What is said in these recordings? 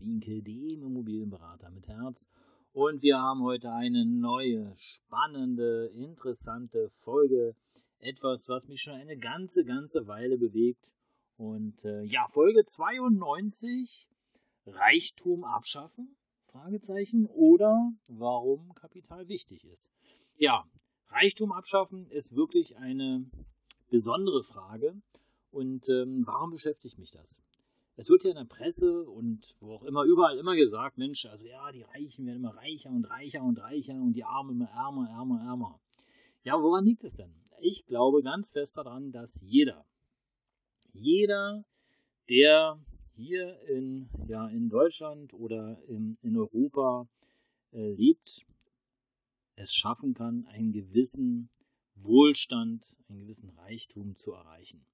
Wienke, dem Immobilienberater mit Herz. Und wir haben heute eine neue, spannende, interessante Folge. Etwas, was mich schon eine ganze, ganze Weile bewegt. Und äh, ja, Folge 92, Reichtum abschaffen? Fragezeichen. Oder warum Kapital wichtig ist. Ja, Reichtum abschaffen ist wirklich eine besondere Frage. Und ähm, warum beschäftigt mich das? Es wird ja in der Presse und wo auch immer, überall immer gesagt, Mensch, also ja, die Reichen werden immer reicher und reicher und reicher und die Armen immer ärmer, ärmer, ärmer. Ja, woran liegt es denn? Ich glaube ganz fest daran, dass jeder, jeder, der hier in, ja, in Deutschland oder in, in Europa äh, lebt, es schaffen kann, einen gewissen Wohlstand, einen gewissen Reichtum zu erreichen.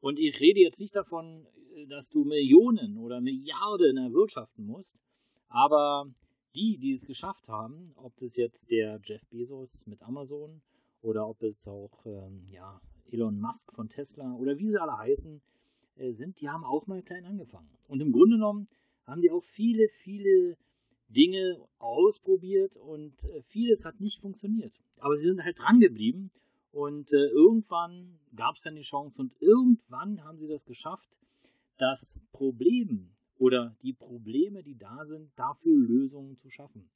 Und ich rede jetzt nicht davon, dass du Millionen oder Milliarden erwirtschaften musst, aber die, die es geschafft haben, ob das jetzt der Jeff Bezos mit Amazon oder ob es auch ähm, ja, Elon Musk von Tesla oder wie sie alle heißen, äh, sind, die haben auch mal klein angefangen. Und im Grunde genommen haben die auch viele, viele Dinge ausprobiert und äh, vieles hat nicht funktioniert. Aber sie sind halt dran geblieben und äh, irgendwann gab es dann die Chance und irgendwann haben sie das geschafft, das Problem oder die Probleme, die da sind, dafür Lösungen zu schaffen.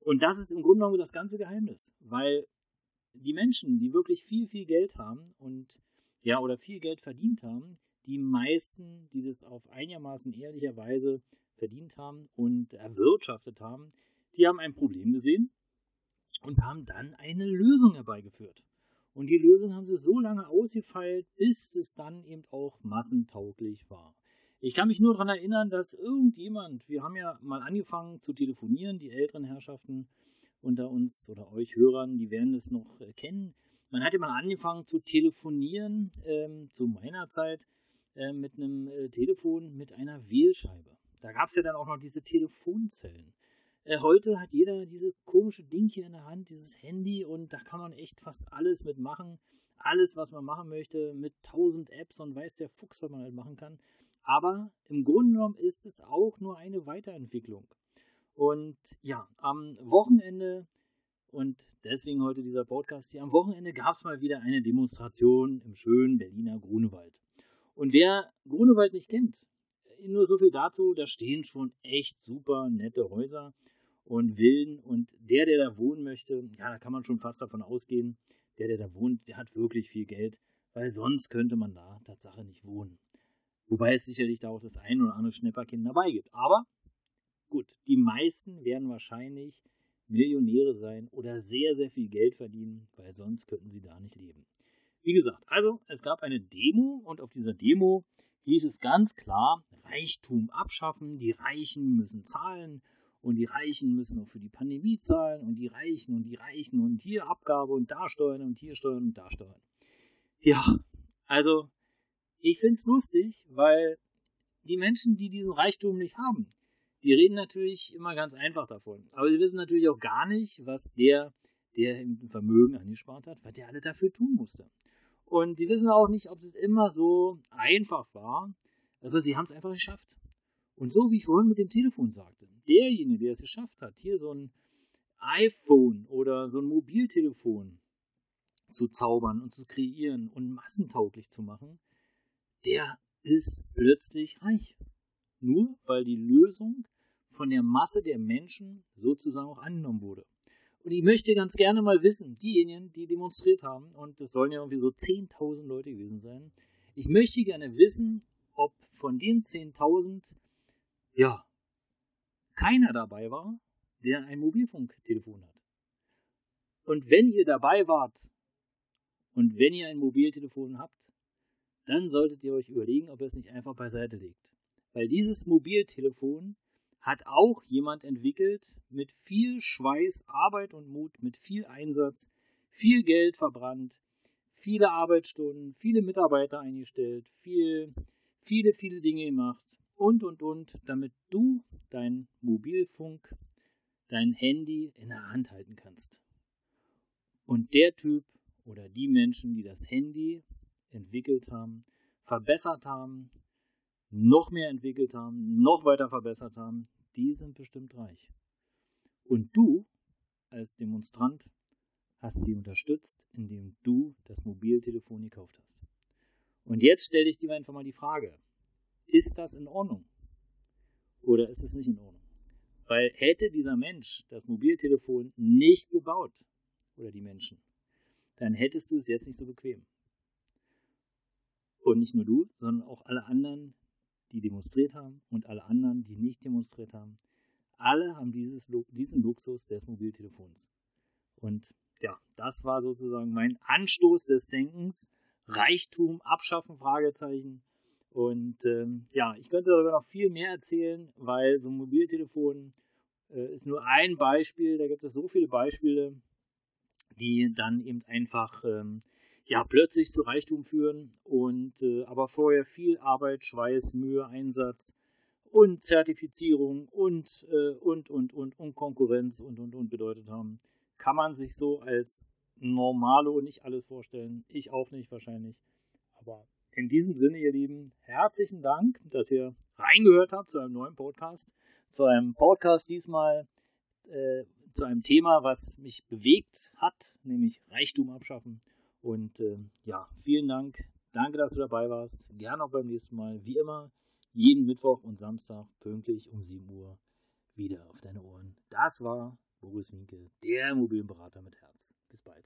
Und das ist im Grunde genommen das ganze Geheimnis, weil die Menschen, die wirklich viel, viel Geld haben und ja, oder viel Geld verdient haben, die meisten, die das auf einigermaßen ehrlicher Weise verdient haben und erwirtschaftet haben, die haben ein Problem gesehen und haben dann eine Lösung herbeigeführt. Und die Lösung haben sie so lange ausgefeilt, bis es dann eben auch massentauglich war. Ich kann mich nur daran erinnern, dass irgendjemand, wir haben ja mal angefangen zu telefonieren, die älteren Herrschaften unter uns oder euch Hörern, die werden es noch kennen. Man hatte mal angefangen zu telefonieren, ähm, zu meiner Zeit, äh, mit einem äh, Telefon mit einer Wählscheibe. Da gab es ja dann auch noch diese Telefonzellen. Äh, heute hat jeder dieses komische Ding hier in der Hand, dieses Handy und da kann man echt fast alles mitmachen. Alles, was man machen möchte, mit tausend Apps und weiß der Fuchs, was man halt machen kann. Aber im Grunde genommen ist es auch nur eine Weiterentwicklung. Und ja, am Wochenende, und deswegen heute dieser Podcast hier, am Wochenende gab es mal wieder eine Demonstration im schönen Berliner Grunewald. Und wer Grunewald nicht kennt, nur so viel dazu, da stehen schon echt super nette Häuser und Villen. Und der, der da wohnen möchte, ja, da kann man schon fast davon ausgehen, der, der da wohnt, der hat wirklich viel Geld, weil sonst könnte man da Tatsache nicht wohnen. Wobei es sicherlich da auch das ein oder andere Schnepperkind dabei gibt. Aber gut, die meisten werden wahrscheinlich Millionäre sein oder sehr, sehr viel Geld verdienen, weil sonst könnten sie da nicht leben. Wie gesagt, also es gab eine Demo und auf dieser Demo hieß es ganz klar, Reichtum abschaffen, die Reichen müssen zahlen und die Reichen müssen auch für die Pandemie zahlen und die Reichen und die Reichen und hier Abgabe und da Steuern und hier Steuern und da Steuern. Ja, also ich finde es lustig, weil die Menschen, die diesen Reichtum nicht haben, die reden natürlich immer ganz einfach davon. Aber sie wissen natürlich auch gar nicht, was der, der im Vermögen angespart hat, was der alle dafür tun musste. Und sie wissen auch nicht, ob es immer so einfach war, aber sie haben es einfach geschafft. Und so wie ich vorhin mit dem Telefon sagte, derjenige, der es geschafft hat, hier so ein iPhone oder so ein Mobiltelefon zu zaubern und zu kreieren und massentauglich zu machen, der ist plötzlich reich. Nur weil die Lösung von der Masse der Menschen sozusagen auch angenommen wurde. Und ich möchte ganz gerne mal wissen, diejenigen, die demonstriert haben, und das sollen ja irgendwie so 10.000 Leute gewesen sein, ich möchte gerne wissen, ob von den 10.000 ja, keiner dabei war, der ein Mobilfunktelefon hat. Und wenn ihr dabei wart und wenn ihr ein Mobiltelefon habt, dann solltet ihr euch überlegen, ob ihr es nicht einfach beiseite legt. Weil dieses Mobiltelefon hat auch jemand entwickelt mit viel Schweiß, Arbeit und Mut, mit viel Einsatz, viel Geld verbrannt, viele Arbeitsstunden, viele Mitarbeiter eingestellt, viel, viele, viele Dinge gemacht und, und, und, damit du dein Mobilfunk, dein Handy in der Hand halten kannst. Und der Typ oder die Menschen, die das Handy entwickelt haben, verbessert haben, noch mehr entwickelt haben, noch weiter verbessert haben, die sind bestimmt reich. Und du als Demonstrant hast sie unterstützt, indem du das Mobiltelefon gekauft hast. Und jetzt stelle ich dir einfach mal die Frage, ist das in Ordnung? Oder ist es nicht in Ordnung? Weil hätte dieser Mensch das Mobiltelefon nicht gebaut, oder die Menschen, dann hättest du es jetzt nicht so bequem. Und nicht nur du, sondern auch alle anderen, die demonstriert haben und alle anderen, die nicht demonstriert haben. Alle haben dieses, diesen Luxus des Mobiltelefons. Und ja, das war sozusagen mein Anstoß des Denkens. Reichtum abschaffen, Fragezeichen. Und ähm, ja, ich könnte darüber noch viel mehr erzählen, weil so ein Mobiltelefon äh, ist nur ein Beispiel. Da gibt es so viele Beispiele, die dann eben einfach ähm, ja, plötzlich zu Reichtum führen und äh, aber vorher viel Arbeit, Schweiß, Mühe, Einsatz und Zertifizierung und, äh, und, und, und, und Konkurrenz und, und, und bedeutet haben, kann man sich so als Normalo nicht alles vorstellen. Ich auch nicht wahrscheinlich. Aber in diesem Sinne, ihr Lieben, herzlichen Dank, dass ihr reingehört habt zu einem neuen Podcast. Zu einem Podcast diesmal äh, zu einem Thema, was mich bewegt hat, nämlich Reichtum abschaffen. Und äh, ja, vielen Dank. Danke, dass du dabei warst. Gerne auch beim nächsten Mal. Wie immer, jeden Mittwoch und Samstag pünktlich um 7 Uhr wieder auf deine Ohren. Das war Boris Winke, der Immobilienberater mit Herz. Bis bald.